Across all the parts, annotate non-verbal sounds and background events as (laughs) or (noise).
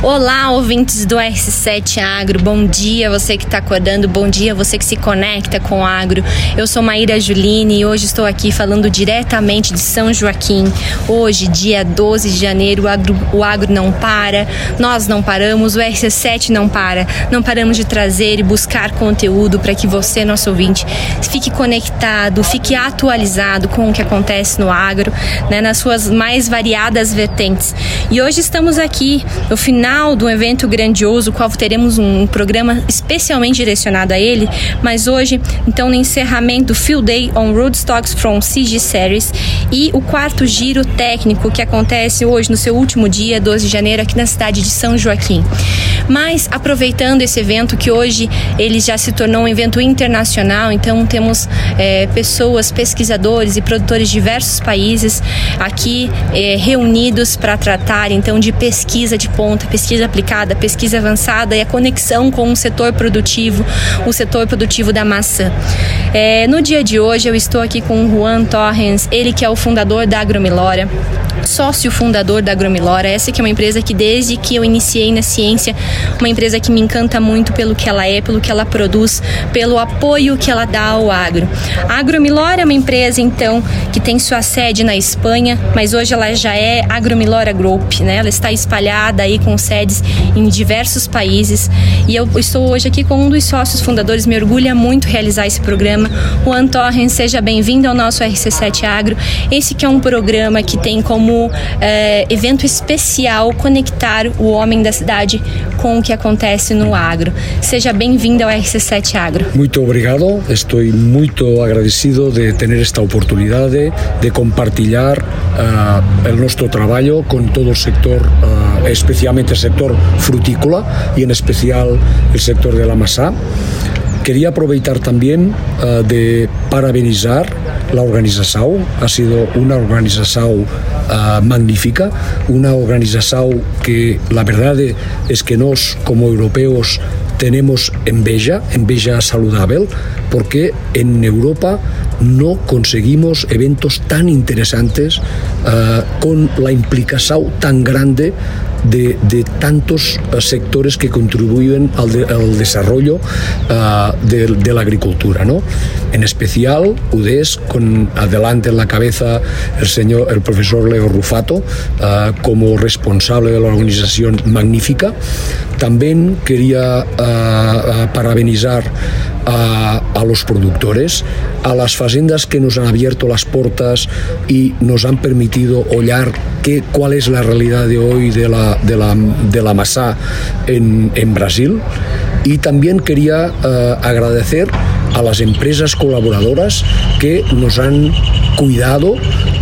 Olá, ouvintes do RC7 Agro. Bom dia, você que está acordando. Bom dia, você que se conecta com o agro. Eu sou Maíra Juline e hoje estou aqui falando diretamente de São Joaquim. Hoje, dia 12 de janeiro, o agro, o agro não para, nós não paramos, o RC7 não para. Não paramos de trazer e buscar conteúdo para que você, nosso ouvinte, fique conectado, fique atualizado com o que acontece no agro, né, nas suas mais variadas vertentes. E hoje estamos aqui no final final do evento grandioso, qual teremos um programa especialmente direcionado a ele, mas hoje, então, no encerramento do Field Day on Roadstocks from CG Series e o quarto giro técnico que acontece hoje no seu último dia, 12 de janeiro, aqui na cidade de São Joaquim. Mas aproveitando esse evento que hoje ele já se tornou um evento internacional, então temos é, pessoas, pesquisadores e produtores de diversos países aqui é, reunidos para tratar então de pesquisa de ponta, pesquisa aplicada, pesquisa avançada e a conexão com o setor produtivo, o setor produtivo da maçã. É, no dia de hoje eu estou aqui com o Juan Torrens, ele que é o fundador da Agromilora sócio fundador da Agromilora. Essa que é uma empresa que desde que eu iniciei na ciência, uma empresa que me encanta muito pelo que ela é, pelo que ela produz, pelo apoio que ela dá ao agro. A Agromilora é uma empresa então que tem sua sede na Espanha, mas hoje ela já é Agromilora Group, né? Ela está espalhada aí com sedes em diversos países e eu estou hoje aqui com um dos sócios fundadores, me orgulha muito realizar esse programa. O Torren, seja bem-vindo ao nosso RC7 Agro. Esse que é um programa que tem como é, evento especial conectar o homem da cidade com o que acontece no agro. Seja bem-vindo ao RC7 Agro. Muito obrigado, estou muito agradecido de ter esta oportunidade de compartilhar uh, o nosso trabalho com todo o sector, uh, especialmente o sector frutícola e, em especial, o sector de la masa. Quería aproveitar también uh, de parabenizar la organización. Ha sido una organización uh, magnífica, una organización que la verdad es que nos como europeos tenemos enveja, enveja saludable, porque en Europa no conseguimos eventos tan interesantes uh, con la implicación tan grande de, de tantos uh, sectores que contribuyen al, de, al desarrollo uh, de, de, la agricultura. ¿no? En especial, UDES, con adelante en la cabeza el, señor, el profesor Leo Rufato, como responsable de la organización magnífica. También quería parabenizar a, a, los productores, a las fazendas que nos han abierto las puertas y nos han permitido hollar cuál es la realidad de hoy de la, de la, de la masa en, en Brasil. Y también quería uh, agradecer a las empresas colaboradoras que nos han cuidado,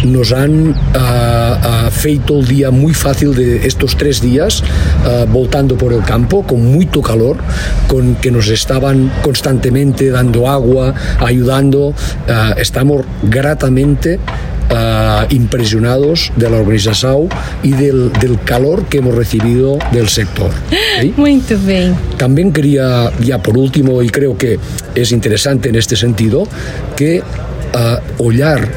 nos han uh, feito el día muy fácil de estos tres días uh, voltando por el campo con mucho calor, con que nos estaban constantemente dando agua, ayudando. estamos gratamente Uh, impresionados de la organización y del, del, calor que hemos recibido del sector. ¿sí? (laughs) Muy bien. También quería, ya por último, y creo que es interesante en este sentido, que uh, hollar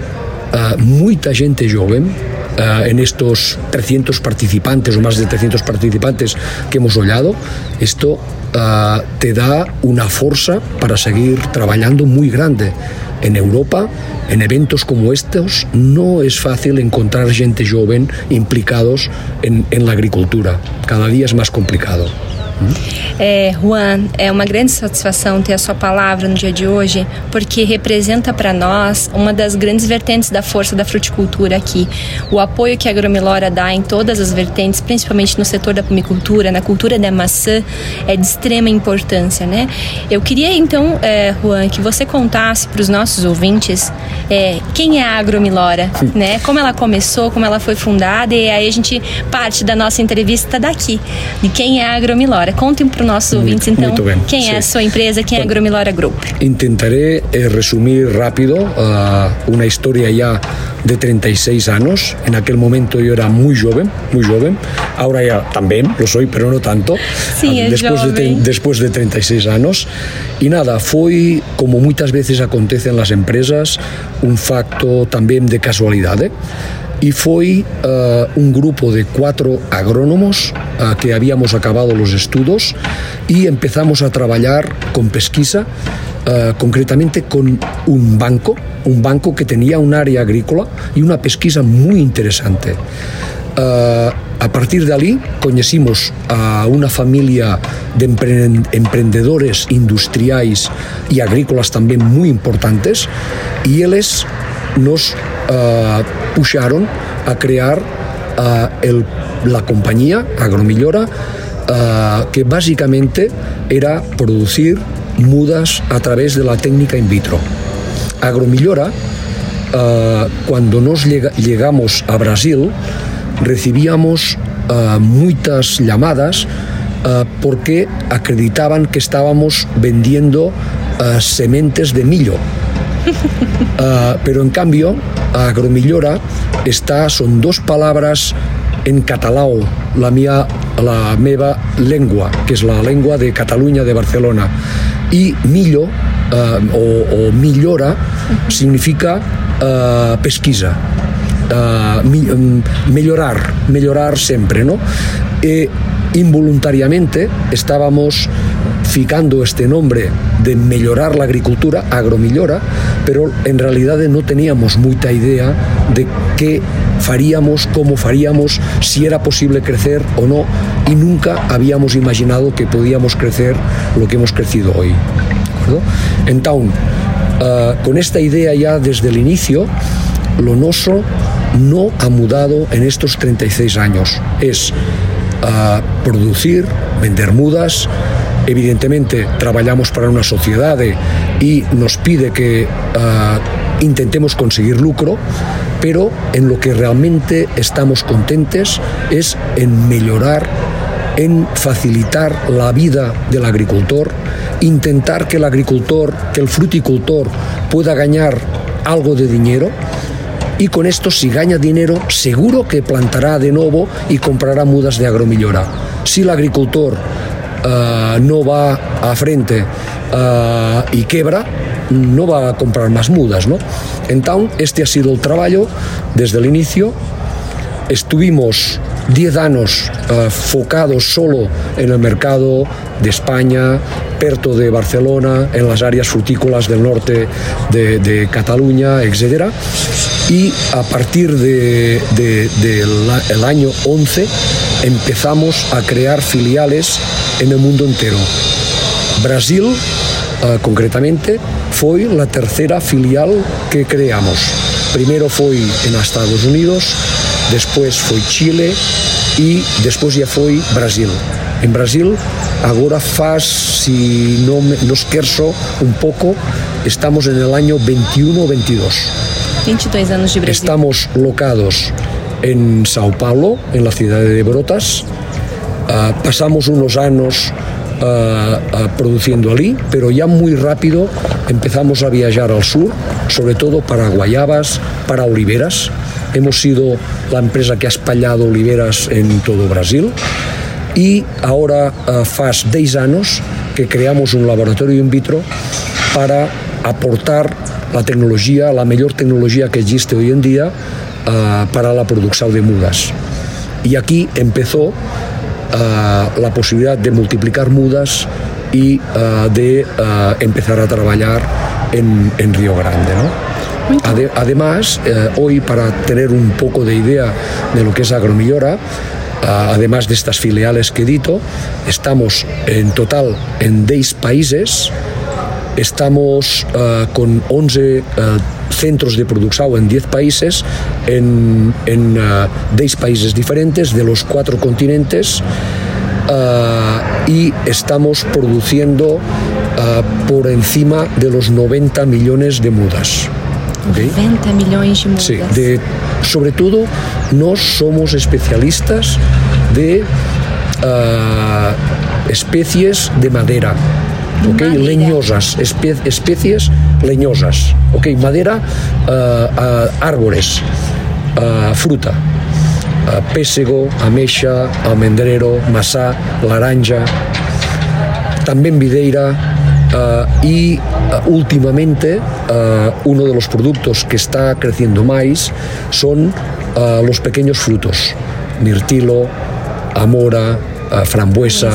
uh, mucha gente joven uh, en estos 300 participantes o más de 300 participantes que hemos hollado, esto uh, te da una fuerza para seguir trabajando muy grande en Europa, en eventos como estos, no es fácil encontrar gente joven implicados en, en la agricultura. Cada día es más complicado. É, Juan, é uma grande satisfação ter a sua palavra no dia de hoje, porque representa para nós uma das grandes vertentes da força da fruticultura aqui. O apoio que a Agromilora dá em todas as vertentes, principalmente no setor da pomicultura, na cultura da maçã, é de extrema importância, né? Eu queria então, é, Juan, que você contasse para os nossos ouvintes é, quem é a Agromilora, né? Como ela começou, como ela foi fundada, e aí a gente parte da nossa entrevista daqui, de quem é a Agromilora. Agromilora. Contem para os nossos ouvintes, então, quem sí. é a sua empresa, quem é a Agromilora Group. Intentaré eh, resumir rápido uh, una historia ya de 36 años. En aquel momento yo era muy joven, muy joven. Ahora ya también lo soy, pero no tanto. Sí, después, de, después de 36 años. Y nada, fue, como muchas veces acontece en las empresas, un facto también de casualidad. ¿eh? Y fue uh, un grupo de cuatro agrónomos uh, que habíamos acabado los estudios y empezamos a trabajar con pesquisa, uh, concretamente con un banco, un banco que tenía un área agrícola y una pesquisa muy interesante. a partir de allí conocimos a una familia de emprendedores industriales y agrícolas también muy importantes y ellos nos uh, pusharon a crear uh, el, la compañía Agromillora, uh, que básicamente era producir mudas a través de la técnica in vitro. Agromillora, cuando nos llegamos a Brasil, recibíamos muchas llamadas porque acreditaban que estábamos vendiendo sementes de millo Uh, (laughs) pero en cambio, agromillora está, son dos palabras en catalao, la, mía, la meva lengua, que es la lengua de Cataluña, de Barcelona. Y millo, uh, o, millora, significa uh, pesquisa. Uh, mi, um, mellorar, mellorar sempre, no? E involuntariamente estábamos ficando este nombre de mejorar la agricultura, agromillora, pero en realidad no teníamos mucha idea de qué faríamos, cómo faríamos, si era posible crecer o no, y nunca habíamos imaginado que podíamos crecer lo que hemos crecido hoy. Entonces, uh, con esta idea ya desde el inicio, lo nuestro no ha mudado en estos 36 años. Es uh, producir, vender mudas, evidentemente trabajamos para una sociedad y nos pide que uh, intentemos conseguir lucro, pero en lo que realmente estamos contentes es en mejorar, en facilitar la vida del agricultor, intentar que el agricultor, que el fruticultor pueda ganar algo de dinero y con esto si gana dinero seguro que plantará de nuevo y comprará mudas de agromillora. Si el agricultor uh, no va a frente y quebra, no va a comprar más mudas, ¿no? Entonces, este ha sido el trabajo desde el inicio. Estuvimos 10 años uh, focados solo en el mercado de España, perto de Barcelona, en las áreas frutícolas del norte de, Cataluña, etc. Y a partir del de, año 11 empezamos a crear filiales en el mundo entero. Brasil, uh, concretamente, foi la tercera filial que creamos. Primero foi en Estados Unidos, después foi Chile e despois ya foi Brasil. En Brasil, agora faz, si no, me, no esquerzo un pouco, estamos en el año 21 22. 22 anos de Brasil. Estamos locados en Sao Paulo, en la ciudad de Brotas, Uh, pasamos unos años uh, uh, produciendo allí, pero ya muy rápido empezamos a viajar al sur, sobre todo para guayabas, para oliveras. Hemos sido la empresa que ha espallado oliveras en todo Brasil y ahora faz 10 años que creamos un laboratorio in vitro para aportar la tecnología, la mejor tecnología que existe hoy en día para la producción de mudas. Y aquí empezó uh, la posibilidad de multiplicar mudas y uh, de uh, empezar a trabajar en, en Río Grande. ¿no? Ade además, eh, hoy para tener un poco de idea de lo que es Agromillora, además de estas filiales que edito, estamos en total en 10 países, estamos uh, con 11 uh, centros de producción en 10 países, en, en uh, 10 países diferentes de los cuatro continentes y estamos produciendo por encima de los 90 millones de mudas. ¿okay? 90 millones de mudas. Sí, de, sobre todo nos somos especialistas de especies de madera ok, leñosas, espe especies leñosas, ok, madera, uh, uh, árboles, uh, fruta, pésego, amexa, almendrero, masá, laranja, también videira, uh, y uh, últimamente uh, uno de los productos que está creciendo más son los pequeños frutos, mirtilo, amora, frambuesa,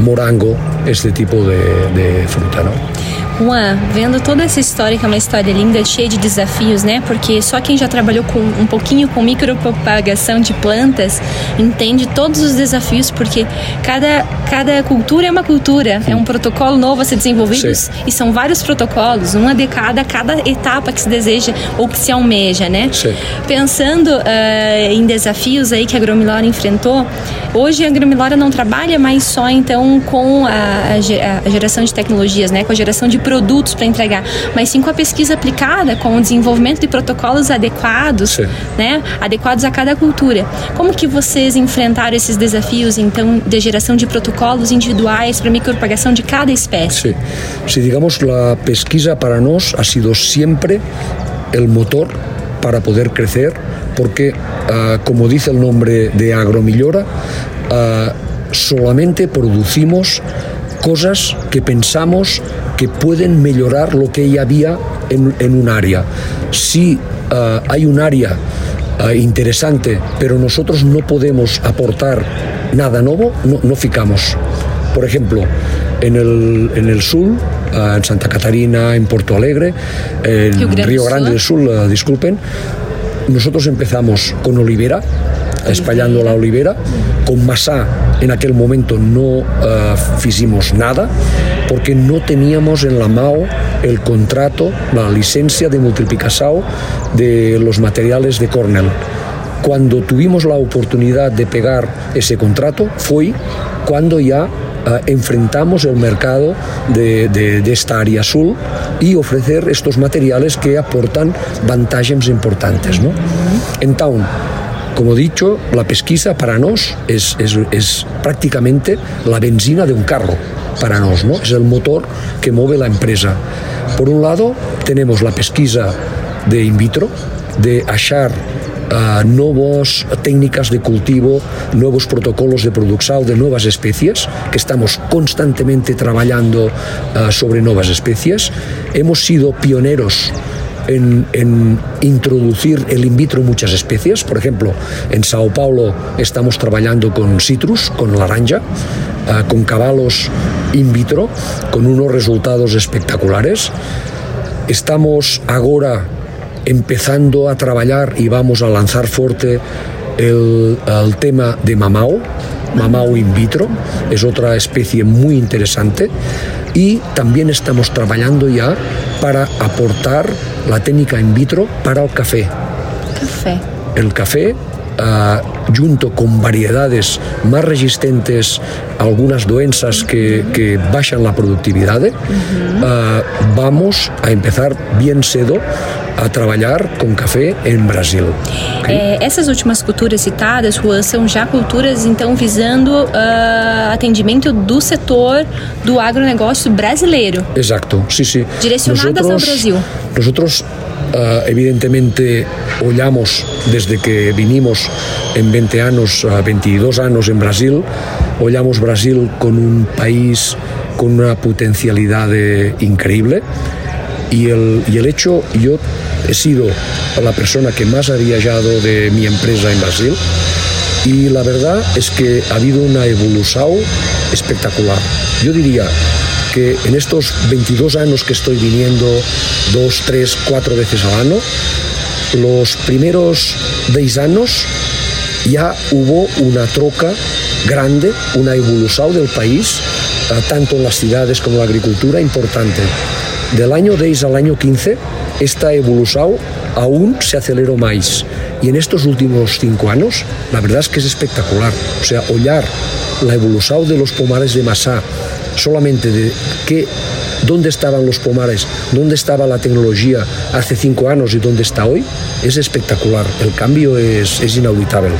morango, este tipo de, de fruta, ¿no? Juan, vendo toda essa história, que é uma história linda, cheia de desafios, né? Porque só quem já trabalhou com um pouquinho com micropropagação de plantas entende todos os desafios, porque cada, cada cultura é uma cultura, é um protocolo novo a ser desenvolvido Sim. e são vários protocolos, uma de cada, cada etapa que se deseja ou que se almeja, né? Sim. Pensando uh, em desafios aí que a Gromilora enfrentou, hoje a Gromilora não trabalha mais só então com a, a geração de tecnologias, né? Com a geração de produtos para entregar, mas sim com a pesquisa aplicada, com o desenvolvimento de protocolos adequados, né, adequados a cada cultura. Como que vocês enfrentaram esses desafios, então, de geração de protocolos individuais para micropropagação de cada espécie? Sí. Si digamos, a pesquisa para nós ha sido sempre el motor para poder crecer, porque, uh, como dice el nombre de Agromillora, uh, solamente producimos cosas que pensamos que pueden mejorar lo que ya había en, en un área. Si uh, hay un área uh, interesante, pero nosotros no podemos aportar nada nuevo, no, no ficamos. Por ejemplo, en el, en el sur, uh, en Santa Catarina, en Porto Alegre, en Río Grande del Sur, disculpen, nosotros empezamos con olivera, espallando la olivera, con masá en aquel momento no uh, nada porque no teníamos en la MAO el contrato, la licencia de multiplicación de los materiales de Cornell. Cuando tuvimos la oportunidad de pegar ese contrato fue cuando ya uh, enfrentamos el mercado de, esta área azul y ofrecer estos materiales que aportan ventajas importantes. ¿no? Entonces, como dicho, la pesquisa para nos es, es, es prácticamente la benzina de un carro para nos, ¿no? Es el motor que mueve la empresa. Por un lado, tenemos la pesquisa de in vitro, de achar uh, nuevas técnicas de cultivo, nuevos protocolos de producción de nuevas especies, que estamos constantemente trabajando uh, sobre nuevas especies. Hemos sido pioneros en, introducir el in vitro muchas especies. Por ejemplo, en Sao Paulo estamos trabajando con citrus, con naranja, eh, con caballos in vitro, con unos resultados espectaculares. Estamos ahora empezando a trabajar y vamos a lanzar fuerte el, el tema de mamao, mamao in vitro, es otra especie muy interesante y también estamos trabajando ya para aportar la técnica in vitro para el café. Café. El café Uh, junto con variedades más resistentes a algunas doenças que, que bajan la productividad, uh -huh. uh, vamos a empezar bien cedo a trabalhar com café em Brasil. Okay? É, essas últimas culturas citadas, Juan, são já culturas então visando uh, atendimento do setor do agronegócio brasileiro. Exato, sim, sim. Direcionadas nosotros, ao Brasil. Nosotros uh, evidentemente olhamos desde que vinimos en 20 anos, uh, 22 anos en Brasil, olhamos Brasil con un país con una potencialidade increíble y el, y el hecho, yo he sido la persona que más ha viajado de mi empresa en Brasil y la verdad es que ha habido una evolución espectacular. Yo diría que en estos 22 años que estoy viniendo dos, tres, cuatro veces al año, los primeros 10 años ya hubo una troca grande, una evolución del país, eh, tanto en las ciudades como en la agricultura, importante. Del año 10 al año 15, esta evolución aún se aceleró más. Y en estos últimos cinco años, la verdad es que es espectacular. O sea, hollar la evolución de los pomares de masa, solamente de qué, dónde estaban los pomares, dónde estaba la tecnología hace cinco años y dónde está hoy, es espectacular. El cambio es, es inauditable.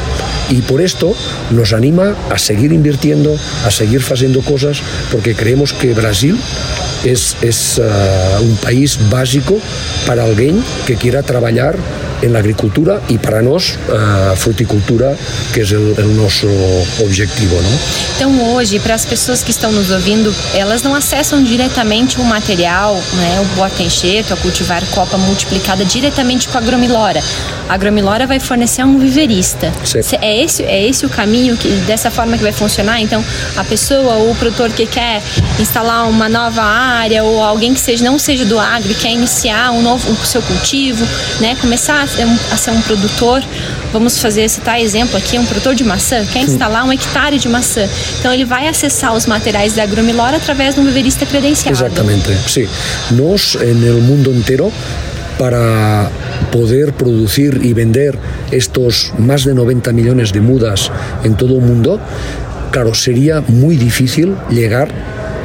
Y por esto nos anima a seguir invirtiendo, a seguir haciendo cosas, porque creemos que Brasil es, es uh, un país básico para alguien que quiera trabajar en l'agricultura i per a nós a fruticultura, que és o, nosso objetivo. Não? Então hoje, para as pessoas que estão nos ouvindo, elas não acessam diretamente o material, né, o bota enxerto, a cultivar copa multiplicada diretamente com a agromilora. A agromilora vai fornecer um viverista. Sim. É esse, é esse o caminho que dessa forma que vai funcionar? Então, a pessoa ou o produtor que quer instalar uma nova área ou alguém que seja, não seja do agro e quer iniciar um novo o seu cultivo, né, começar a ser um, a ser um produtor, vamos fazer citar exemplo aqui, um produtor de maçã, quer instalar um hectare de maçã. Então ele vai acessar os materiais da agromilora através de um viverista credenciado. Exactamente, sí. Nos en el mundo entero para poder producir y vender estos más de 90 millones de mudas en todo el mundo, claro, sería muy difícil llegar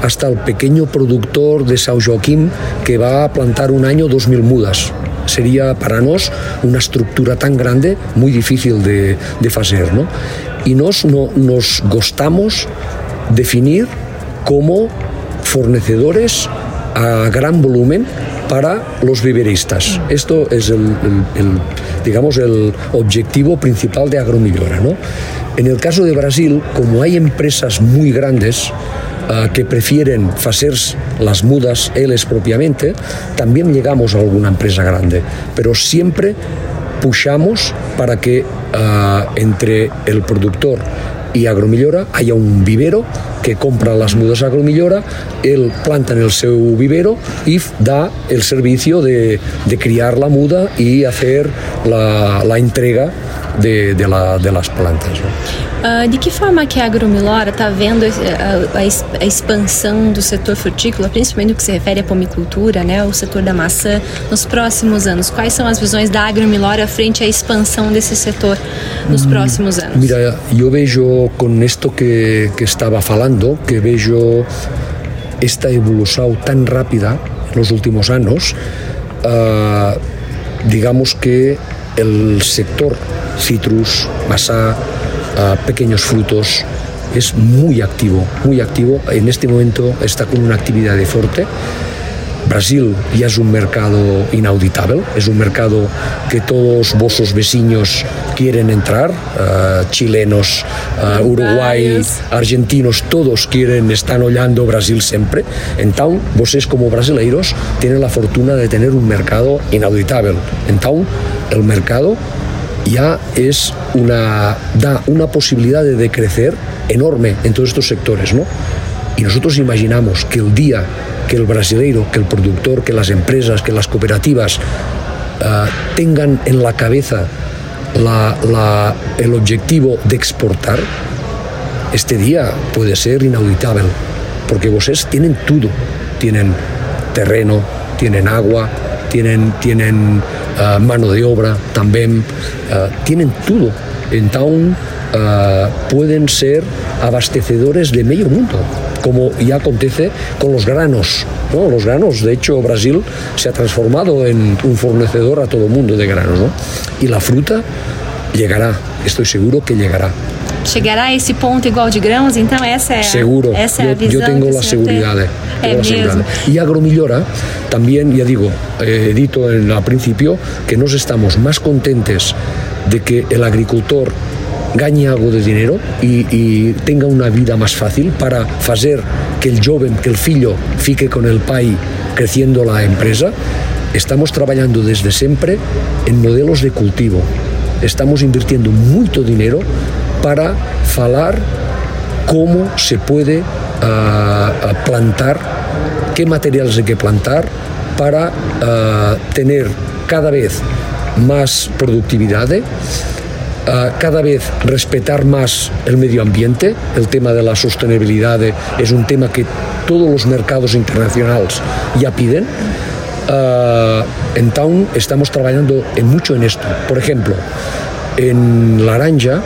hasta el pequeño productor de Sao Joaquín que va a plantar un año 2.000 mudas. Sería para nos una estructura tan grande muy difícil de, de hacer. ¿no? Y nos, no, nos gustamos definir como fornecedores a gran volumen para los viveristas. Esto es el, digamos, el objetivo principal de Agromillora. ¿no? En el caso de Brasil, como hay empresas muy grandes, uh, que prefieren hacer las mudas ellos propiamente, también llegamos a alguna empresa grande, pero siempre pushamos para que uh, entre el productor y Agromillora haya un vivero que compra las mudas a Agromillora, él planta en el seu vivero y da el servicio de, de criar la muda y hacer la entrega de, de, la, de, las plantas. Uh, de que forma que a Agromilora está vendo a, a, a, expansão do setor frutícola, principalmente no que se refere à pomicultura, né, o setor da maçã, nos próximos anos? Quais são as visões da Agromilora frente à expansão desse setor nos próximos anos? Mira, eu vejo com isto que, que estava falando, que vejo esta evolução tão rápida nos últimos anos, uh, digamos que el sector citrus, masá, uh, pequeños frutos, es muy activo, muy activo. En este momento está con una actividad de fuerte. Brasil ya es un mercado inauditable, es un mercado que todos vuestros vecinos quieren entrar, uh, chilenos, uh, Uruguay, argentinos, todos quieren, están hollando Brasil siempre. Entonces, vosotros como brasileiros tienen la fortuna de tener un mercado inauditable. Entonces, el mercado ya es una, da una posibilidad de crecer enorme en todos estos sectores, ¿no? Y nosotros imaginamos que el día que el brasileiro, que el productor, que las empresas, que las cooperativas uh, tengan en la cabeza el objetivo de exportar, este día puede ser inauditable, porque vosotros tienen todo, tienen terreno, tienen agua, tienen, tienen uh, mano de obra también, uh, tienen todo. Entonces pueden ser abastecedores de medio mundo, como ya acontece con los granos. ¿no? Los granos, de hecho, Brasil se ha transformado en un fornecedor a todo el mundo de granos. ¿no? Y la fruta llegará, estoy seguro que llegará. chegará a esse ponto igual de grãos, então essa é, Seguro. essa é a yo, visão yo tengo que la o senhor tem. seguridad. É mesmo. Agromillora también, ya digo, eh, he dicho en, al principio que nos estamos más contentes de que el agricultor gane algo de dinero y, tenga una vida más fácil para hacer que el joven, que el filho fique con el pai creciendo la empresa. Estamos trabajando desde siempre en modelos de cultivo. Estamos invirtiendo mucho dinero para falar cómo se puede ah, ah, plantar, qué materiales hay que plantar para ah, tener cada vez más productividad, cada vez respetar más el medio ambiente. El tema de la sostenibilidad es un tema que todos los mercados internacionales ya piden. Ah, entonces estamos trabajando en mucho en esto. Por ejemplo, en Laranja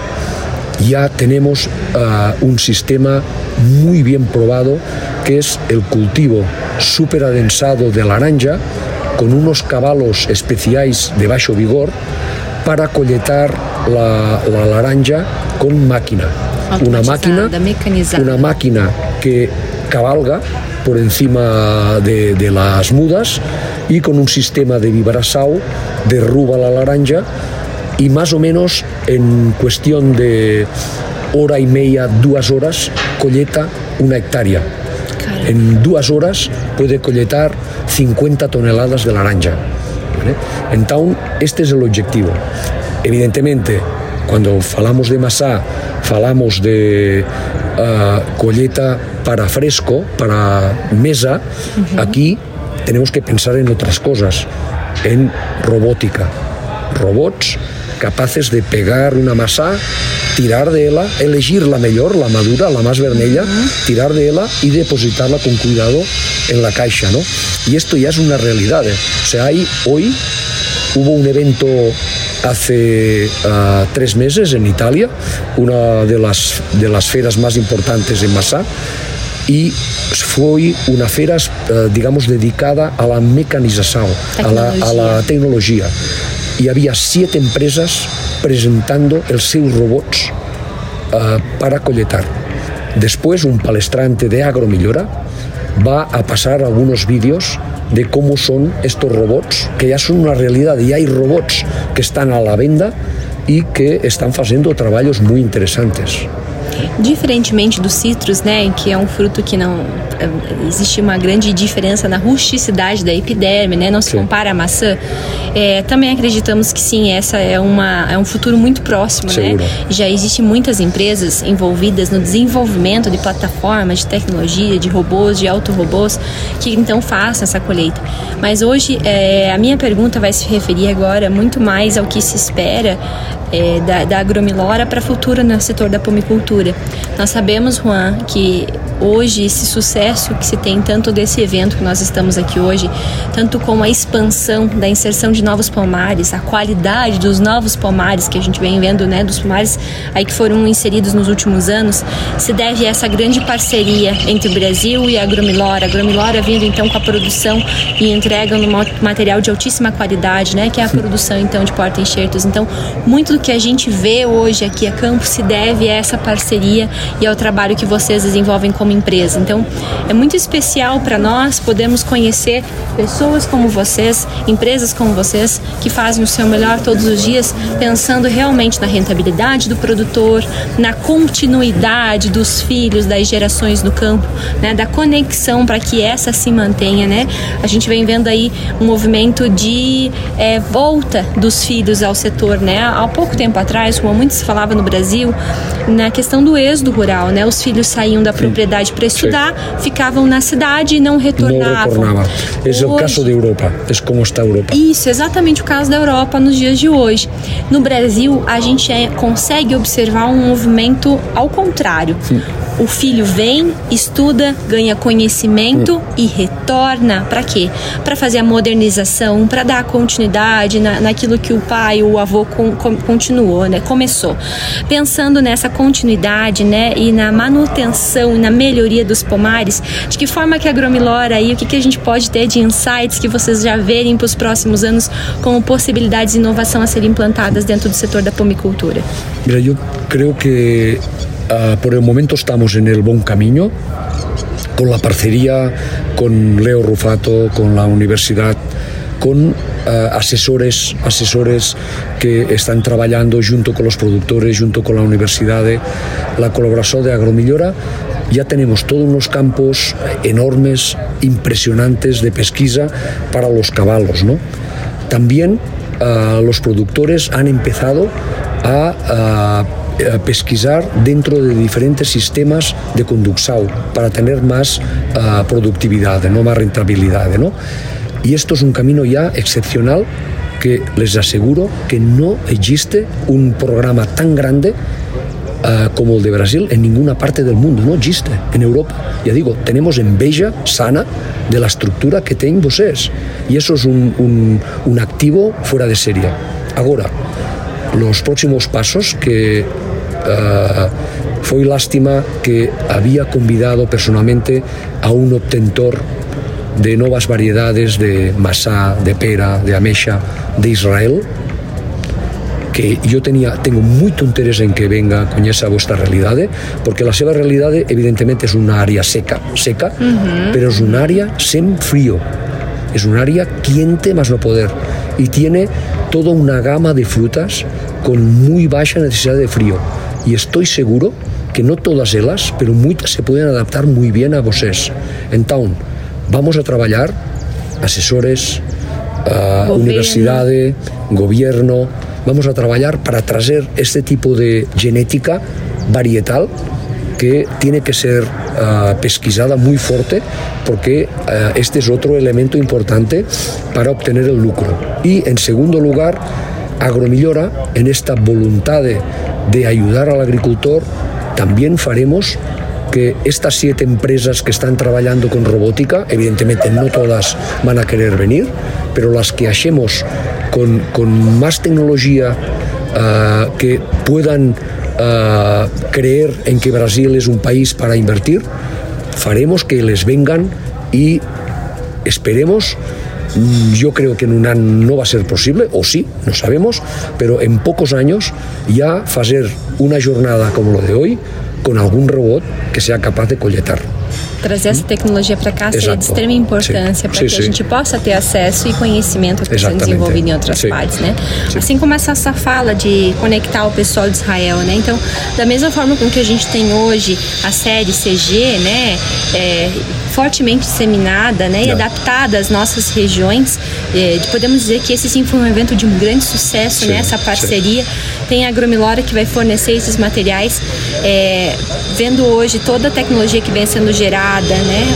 ya tenemos ah, un sistema muy bien probado que es el cultivo súper adensado de laranja con unos cabalos especiais de bajo vigor para colletar la, la laranja con máquina. Una máquina, una máquina que cabalga por encima de, de las mudas y con un sistema de vibrasao derruba la laranja y más o menos en cuestión de hora y media, dos horas, colleta una hectárea. En dos horas puede colletar 50 toneladas de laranja. ¿vale? Entonces, este es el objetivo. Evidentemente, cuando falamos de masa, falamos de uh, colleta para fresco, para mesa, uh -huh. aquí tenemos que pensar en otras cosas, en robótica. Robots capaces de pegar una masa, tirar de ella, elegir la mejor, la madura, la más vermella, uh -huh. tirar de ella y depositarla con cuidado en la caixa, ¿no? Y esto ya es una realidad. ¿eh? O sea, hay, hoy hubo un evento hace uh, tres meses en Italia, una de las, de las feras más importantes en Massa, y fue una feira, uh, digamos, dedicada a la mecanización, a la, a la tecnología. Y había siete empresas presentando els seus robots uh, para colletar. Después, un palestrante de agromillora va a pasar algunos vídeos de cómo son estos robots, que ya son una realidad y hay robots que están a la venda e que estão fazendo trabalhos muito interessantes. Diferentemente do citrus, né, que é um fruto que não existe uma grande diferença na rusticidade da epiderme, né, não se sim. compara à maçã. É, também acreditamos que sim, essa é uma é um futuro muito próximo, né? Seguro. né? Já existem muitas empresas envolvidas no desenvolvimento de plataformas de tecnologia, de robôs, de autorobôs que então façam essa colheita. Mas hoje é, a minha pergunta vai se referir agora muito mais ao que se espera é, da, da agromilora para futuro no setor da pomicultura. Nós sabemos, Juan, que hoje esse sucesso que se tem tanto desse evento que nós estamos aqui hoje, tanto com a expansão da inserção de novos pomares, a qualidade dos novos pomares que a gente vem vendo, né, dos pomares aí que foram inseridos nos últimos anos, se deve a essa grande parceria entre o Brasil e a Agromilora. A Agromilora vindo então com a produção e entrega um material de altíssima qualidade, né, que é a produção então de porta-enxertos. Então, muito do que a gente vê hoje aqui a campo se deve a essa parceria e ao trabalho que vocês desenvolvem como empresa. Então, é muito especial para nós podermos conhecer pessoas como vocês, empresas como vocês, que fazem o seu melhor todos os dias, pensando realmente na rentabilidade do produtor, na continuidade dos filhos, das gerações no campo, né, da conexão para que essa se mantenha, né? A gente vem vendo aí um movimento de é, volta dos filhos ao setor, né? Há pouco tempo atrás, como muito se falava no Brasil, na questão do êxodo rural, né? Os filhos saíam da propriedade para estudar, ficavam na cidade e não retornavam. Não retornava. Esse hoje, é o caso da Europa, é como está a Europa. Isso, exatamente o caso da Europa nos dias de hoje. No Brasil, a gente é, consegue observar um movimento ao contrário. Sim. O filho vem, estuda, ganha conhecimento hum. e retorna para quê? Para fazer a modernização, para dar continuidade na, naquilo que o pai, o avô com, com, continuou, né? Começou. Pensando nessa continuidade, né? E na manutenção, na melhoria dos pomares, de que forma que a Gromilora aí, o que, que a gente pode ter de insights que vocês já verem para os próximos anos como possibilidades de inovação a serem implantadas dentro do setor da pomicultura? Mira, eu creio que Uh, por el momento estamos en el buen camino con la parcería con Leo Rufato, con la universidad, con uh, asesores, asesores que están trabajando junto con los productores, junto con la universidad, la colaboración de Agromillora. Ya tenemos todos unos campos enormes, impresionantes de pesquisa para los caballos. ¿no? También uh, los productores han empezado a pesquisar dentro de diferentes sistemas de conducción para tener más uh, productividad, ¿no? más rentabilidad. ¿no? Y esto es un camino ya excepcional que les aseguro que no existe un programa tan grande uh, como el de Brasil en ninguna parte del mundo, no existe en Europa. Ya digo, tenemos enveja sana de la estructura que tienen vosotros y eso es un, un, un activo fuera de serie. Ahora, los próximos pasos que uh, foi lástima que había convidado personalmente a un obtentor de novas variedades de masá, de pera, de amexa de Israel que yo tenía, tengo mucho interés en que venga con esa vuestra realidad, porque la seva realidad evidentemente es una área seca, seca, pero es un área sin frío, es un área quiente más no poder. Y tiene toda una gama de frutas con muy baja necesidad de frío y estoy seguro que no todas ellas, pero muchas se pueden adaptar muy bien a vosotros. Entonces, vamos a trabajar asesores, uh, universidades, gobierno, vamos a trabajar para traer este tipo de genética varietal que tiene que ser uh, pesquisada muy fuerte porque uh, este es otro elemento importante para obtener el lucro. Y en segundo lugar, Agromillora, en esta voluntad de, de ayudar al agricultor, también faremos que estas siete empresas que están trabajando con robótica, evidentemente no todas van a querer venir, pero las que hacemos con, con más tecnología uh, que puedan uh, creer en que Brasil es un país para invertir, faremos que les vengan y esperemos yo creo que en un año no va a ser posible, o sí, no sabemos, pero en pocos años ya hacer una jornada como lo de hoy con algún robot que sea capaz de colhetar. trazer essa tecnologia para cá seria de extrema importância para que sim. a gente possa ter acesso e conhecimento que está desenvolvido em outras sim. partes, né? Assim como essa, essa fala de conectar o pessoal de Israel, né? Então, da mesma forma com que a gente tem hoje a série CG, né? É, fortemente disseminada, né? E adaptada às nossas regiões, é, podemos dizer que esse sim foi um evento de um grande sucesso, né? Essa parceria. Tem a Agromilora que vai fornecer esses materiais, é, vendo hoje toda a tecnologia que vem sendo gerada né?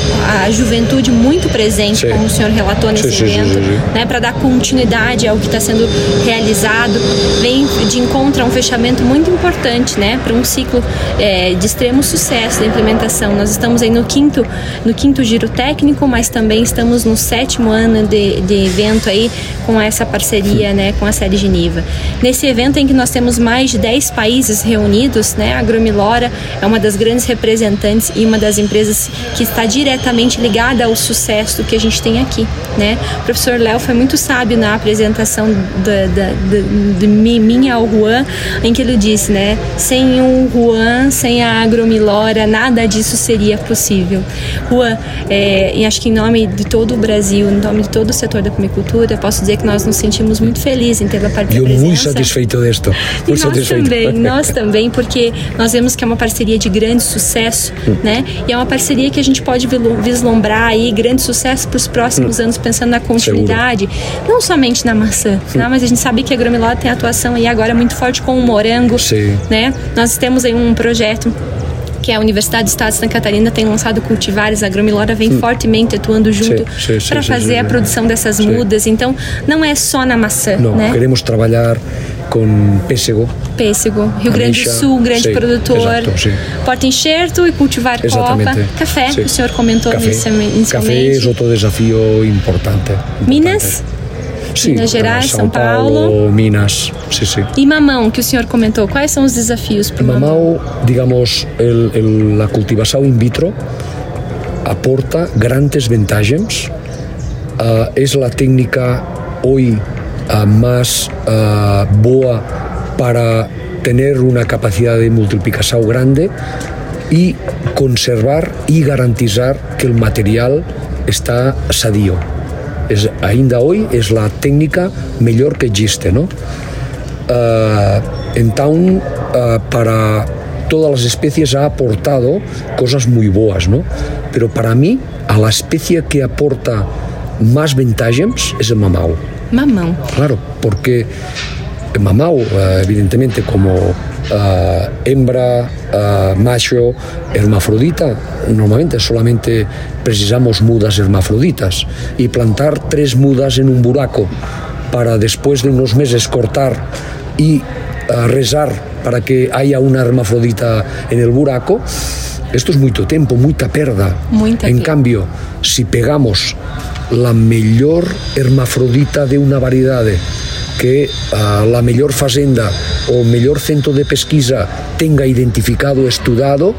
A juventude muito presente, sim. como o senhor relatou nesse sim, evento, sim, né? Para dar continuidade ao que está sendo realizado, vem de encontro a um fechamento muito importante, né? Para um ciclo é, de extremo sucesso da implementação. Nós estamos aí no quinto, no quinto giro técnico, mas também estamos no sétimo ano de, de evento aí com essa parceria, né? Com a série Geneva. Nesse evento em que nós temos mais de 10 países reunidos, né? A Gromilora é uma das grandes representantes e uma das empresas que está diretamente ligada ao sucesso que a gente tem aqui, né? O professor Léo foi muito sábio na apresentação da, da, da, de minha ao Juan, em que ele disse, né? Sem o Juan, sem a agromilora, nada disso seria possível. Juan, é, e acho que em nome de todo o Brasil, em nome de todo o setor da comicultura, posso dizer que nós nos sentimos muito felizes em ter a parte Eu muito satisfeito disto. E nós satisfeito. também, (laughs) nós também, porque nós vemos que é uma parceria de grande sucesso, hum. né? E é uma parceria que a gente pode vislumbrar aí grande sucesso para os próximos hum. anos, pensando na continuidade, Seguro. não somente na maçã, hum. né? mas a gente sabe que a Gromiló tem atuação aí agora muito forte com o morango, Sim. né? Nós temos aí um projeto que a Universidade do Estado de Santa Catarina tem lançado cultivares, a Gromilora vem hum. fortemente atuando junto para fazer sim, a produção dessas mudas. Então, não é só na maçã. Não, né? queremos trabalhar com pêssego. Pêssego. Rio Grande do Sul, grande produtor. Exato, Porta enxerto e cultivar Exatamente. copa. Café, o senhor comentou Café. inicialmente. Café é outro desafio importante. importante. Minas? Sim, Minas Gerais, São, São Paulo, Paulo, Minas, sim, sim. E mamão, que o senhor comentou, quais são os desafios para o mamão? Digamos, el, el, a cultivação in vitro aporta grandes vantagens. Uh, és la técnica hoy uh, más uh, boa para tener una capacidad de multiplicación grande y conservar y garantizar que el material está sadio. Es, ainda hoy es la técnica mejor que existe, ¿no? Uh, entonces, uh, para todas las especies ha aportado cosas muy boas, ¿no? Pero para mí, a la especie que aporta más ventajas es el mamau. Mamão. Claro, porque mamau, uh, evidentemente, como uh, hembra, uh, macho, hermafrodita, normalmente solamente precisamos mudas hermafroditas y plantar tres mudas en un buraco para después de unos meses cortar y uh, rezar para que haya una hermafrodita en el buraco, esto es mucho tiempo, mucha perda. Muita en cambio, si pegamos la mejor hermafrodita de una variedad que uh, la mejor fazenda o mejor centro de pesquisa tenga identificado, estudiado,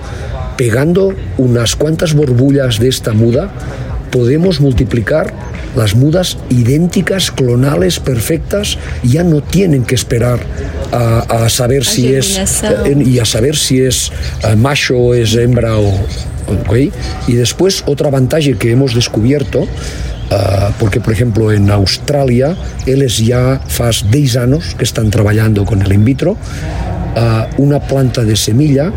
pegando unas cuantas borbullas de esta muda, podemos multiplicar las mudas idénticas, clonales, perfectas, ya no tienen que esperar a, saber si es eh, y a saber si es eh, macho o es hembra o y después otra ventaja que hemos descubierto eh, porque por ejemplo en Australia ellos ya faz 10 años que están trabajando con el in vitro una planta de semilla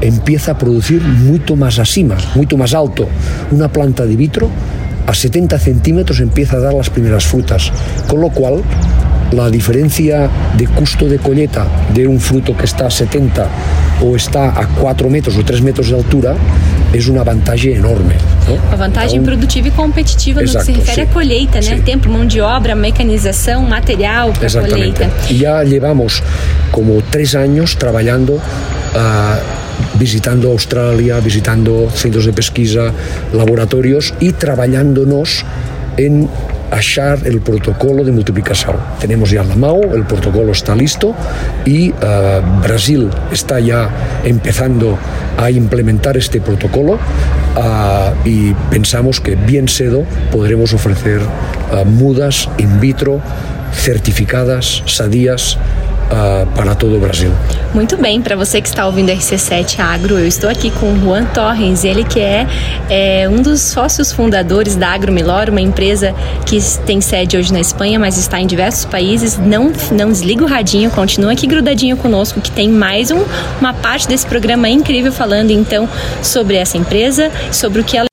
empieza a producir mucho más asima, mucho más alto. Una planta de vitro a 70 centímetros empieza a dar las primeras frutas, con lo cual la diferencia de costo de colleta de un fruto que está a 70 o está a 4 metros o 3 metros de altura é uma vantagem enorme. Uma vantagem então, produtiva e competitiva exato, no que se refere sim, à colheita, né? Sim. Tempo, mão de obra, mecanização, material para colheita. E já levamos como três anos trabalhando uh, visitando Australia, visitando centros de pesquisa, laboratorios y trabajándonos en achar el protocolo de multiplicación. Tenemos ya la MAO, el protocolo está listo y uh, Brasil está ya empezando a implementar este protocolo uh, y pensamos que bien cedo podremos ofrecer uh, mudas in vitro certificadas, sadías, uh, para todo o Brasil. Muito bem, para você que está ouvindo RC7 Agro, eu estou aqui com o Juan Torres, ele que é, é um dos sócios fundadores da Agro Milor, uma empresa que tem sede hoje na Espanha, mas está em diversos países. Não, não desliga o radinho, continua aqui grudadinho conosco, que tem mais um, uma parte desse programa incrível falando então sobre essa empresa, sobre o que ela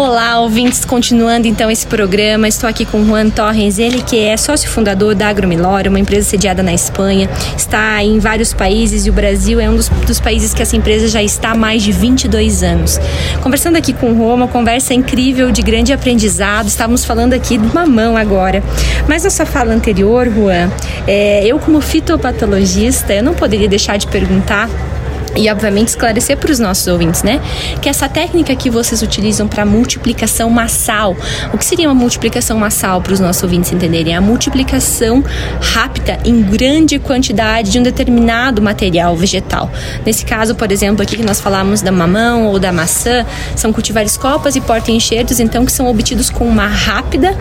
Olá, ouvintes, continuando então esse programa, estou aqui com Juan Torres, ele que é sócio fundador da Agromilória, uma empresa sediada na Espanha, está em vários países e o Brasil é um dos, dos, países que essa empresa já está há mais de 22 anos. Conversando aqui com o Juan, uma conversa incrível, de grande aprendizado, estávamos falando aqui do mamão agora. Mas na sua fala anterior, Juan, é, eu como fitopatologista, eu não poderia deixar de perguntar e obviamente esclarecer para os nossos ouvintes, né? Que essa técnica que vocês utilizam para multiplicação massal, o que seria uma multiplicação massal para os nossos ouvintes entenderem? A multiplicação rápida em grande quantidade de um determinado material vegetal. Nesse caso, por exemplo, aqui que nós falamos da mamão ou da maçã, são cultivares copas e porta-enxertos, então que são obtidos com uma rápida,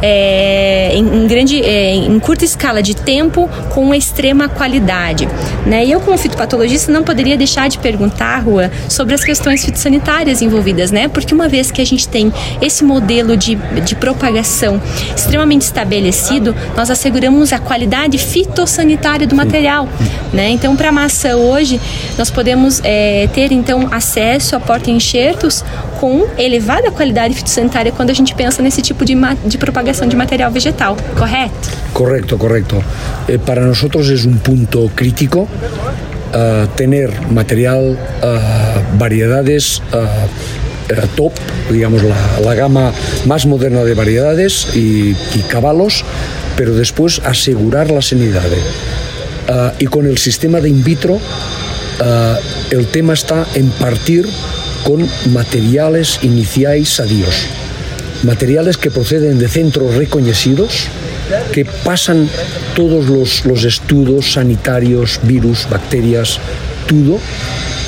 é, em, em, grande, é, em curta escala de tempo, com extrema qualidade, né? E eu como fitopatologista não poderia poderia deixar de perguntar, Rua, sobre as questões fitossanitárias envolvidas, né? Porque uma vez que a gente tem esse modelo de, de propagação extremamente estabelecido, nós asseguramos a qualidade fitossanitária do material, né? Então, para a maçã hoje, nós podemos é, ter então acesso a porta-enxertos com elevada qualidade fitossanitária quando a gente pensa nesse tipo de, de propagação de material vegetal, correto? Correcto, correcto. Eh, para nós é um ponto crítico tener material, variedades top, digamos la, gama más moderna de variedades y, caballos, pero después asegurar la sanidad. y con el sistema de in vitro, el tema está en partir con materiales iniciais sadíos, materiales que proceden de centros reconocidos, que pasan todos los, los estudios sanitarios, virus, bacterias, todo,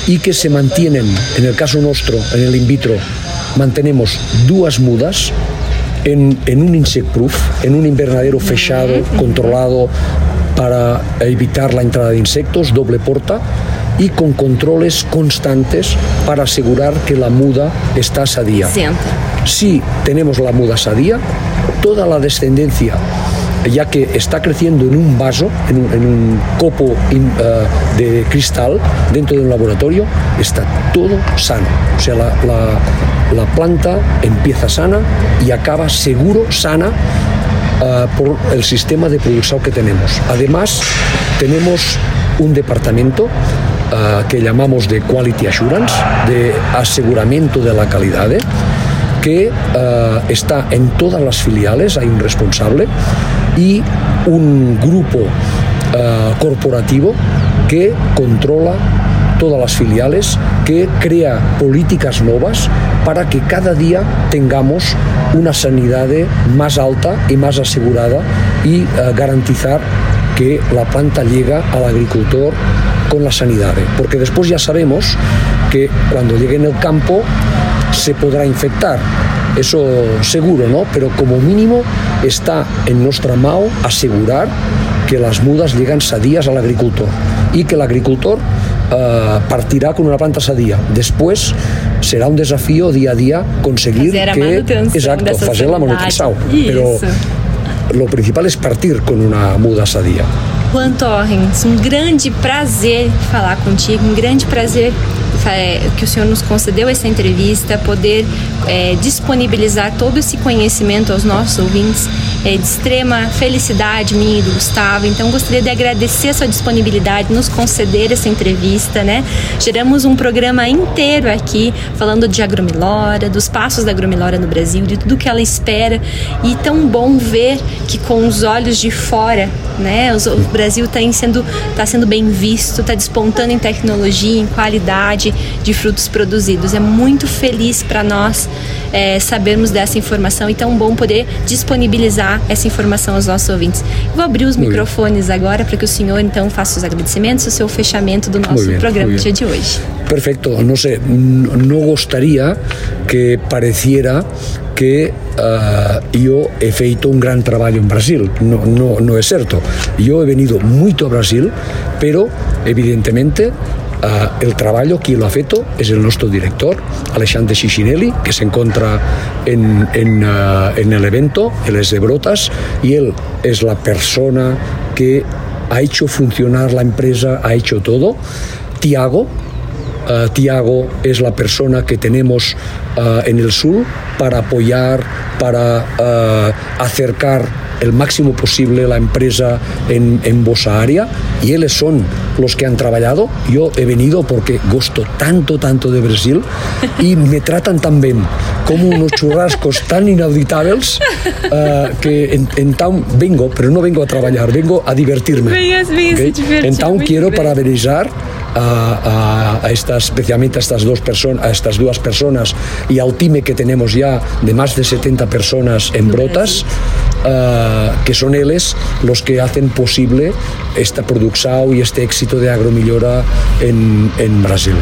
y que se mantienen, en el caso nuestro, en el in vitro, mantenemos dos mudas en, en un insect proof, en un invernadero fechado, controlado para evitar la entrada de insectos, doble porta, y con controles constantes para asegurar que la muda está sadía. Si tenemos la muda sadía, toda la descendencia ya que está creciendo en un vaso, en un, copo eh, de cristal dentro de un laboratorio, está todo sano. O sea, la, planta empieza sana y acaba seguro, sana, eh, por el sistema de producción que tenemos. Además, tenemos un departamento eh, que llamamos de Quality Assurance, de aseguramiento de la calidad, que está en todas las filiales, hay un responsable, y un grupo uh, corporativo que controla todas las filiales, que crea políticas nuevas para que cada día tengamos una sanidad más alta y más asegurada y uh, garantizar que la planta llega al agricultor con la sanidad. Porque después ya sabemos que cuando llegue en el campo se podrá infectar eso seguro, ¿no? Pero como mínimo está en nuestra mano asegurar que las mudas llegan sadías al agricultor y que el agricultor uh, partirá con una planta sadía. Después será un desafío día a día conseguir que exacto, hacer la manutención. Pero lo principal es partir con una muda sadía. Juan Torrens, um grande prazer falar contigo, um grande prazer que o senhor nos concedeu essa entrevista, poder é, disponibilizar todo esse conhecimento aos nossos ouvintes é de extrema felicidade minha e do Gustavo. Então gostaria de agradecer a sua disponibilidade, nos conceder essa entrevista, né? Geramos um programa inteiro aqui falando de agromilora, dos passos da agromilora no Brasil, de tudo que ela espera e tão bom ver que com os olhos de fora, né? O Brasil está sendo tá sendo bem visto, está despontando em tecnologia, em qualidade de frutos produzidos. É muito feliz para nós é, sabermos dessa informação e tão bom poder disponibilizar essa informação aos nossos ouvintes. Vou abrir os muy microfones agora para que o senhor então faça os agradecimentos e o seu fechamento do nosso bien, programa do dia de hoje. Perfecto, no sé, no gustaría que pareciera que uh, yo he feito un gran trabajo en Brasil. No, no, no es cierto. Yo he venido mucho a Brasil, pero evidentemente Uh, el trabajo que lo ha feito es el nuestro director, Alexandre Cicinelli, que se encuentra en, en, uh, en el evento, él es de Brotas, y él es la persona que ha hecho funcionar la empresa, ha hecho todo. Tiago, uh, Tiago es la persona que tenemos en el sur para apoyar, para acercar el máximo posible la empresa en, en vuestra área y ellos son los que han trabajado. Yo he venido porque gusto tanto, tanto de Brasil y me tratan tan bien como unos churrascos tan inauditables uh, que en, en, town vengo, pero no vengo a trabajar, vengo a divertirme. Okay? En town quiero para parabenizar a, a, estas, especialmente a estas dos personas, a estas dos personas y al time que tenemos ya de más de 70 personas en Brotas, uh, que son ellos los que hacen posible esta producción y este éxito de agromilhora en, en Brasil.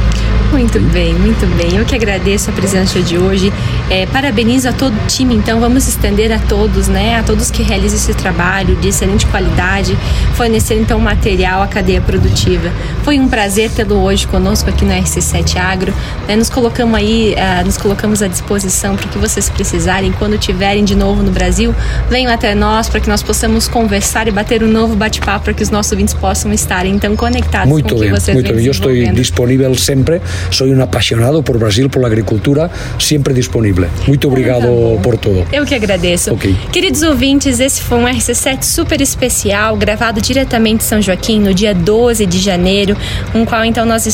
Muito bem, muito bem. Eu que agradeço a presença de hoje. É, parabenizo a todo o time, então vamos estender a todos, né? A todos que realizam esse trabalho de excelente qualidade, fornecer então material à cadeia produtiva. Foi um prazer tê-lo hoje conosco aqui no RC7 Agro. Né? Nos colocamos aí, uh, nos colocamos à disposição para que vocês precisarem, quando tiverem de novo no Brasil, venham até nós para que nós possamos conversar e bater um novo bate-papo para que os nossos ouvintes possam estar então conectados muito com o que vocês muito bem. Eu estou disponível sempre soy un apasionado por Brasil, por agricultura, sempre disponível. Muito obrigado ah, tá por tudo. Eu que agradeço. Okay. Queridos ouvintes, esse foi um RC7 super especial, gravado diretamente em São Joaquim, no dia 12 de janeiro, um qual então nós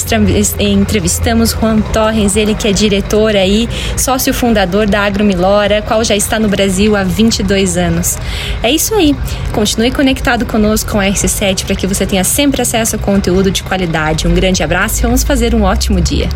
entrevistamos Juan Torres, ele que é diretor aí, sócio fundador da Agromilora, qual já está no Brasil há 22 anos. É isso aí. Continue conectado conosco com a RC7 para que você tenha sempre acesso a conteúdo de qualidade. Um grande abraço e vamos fazer um ótimo dia.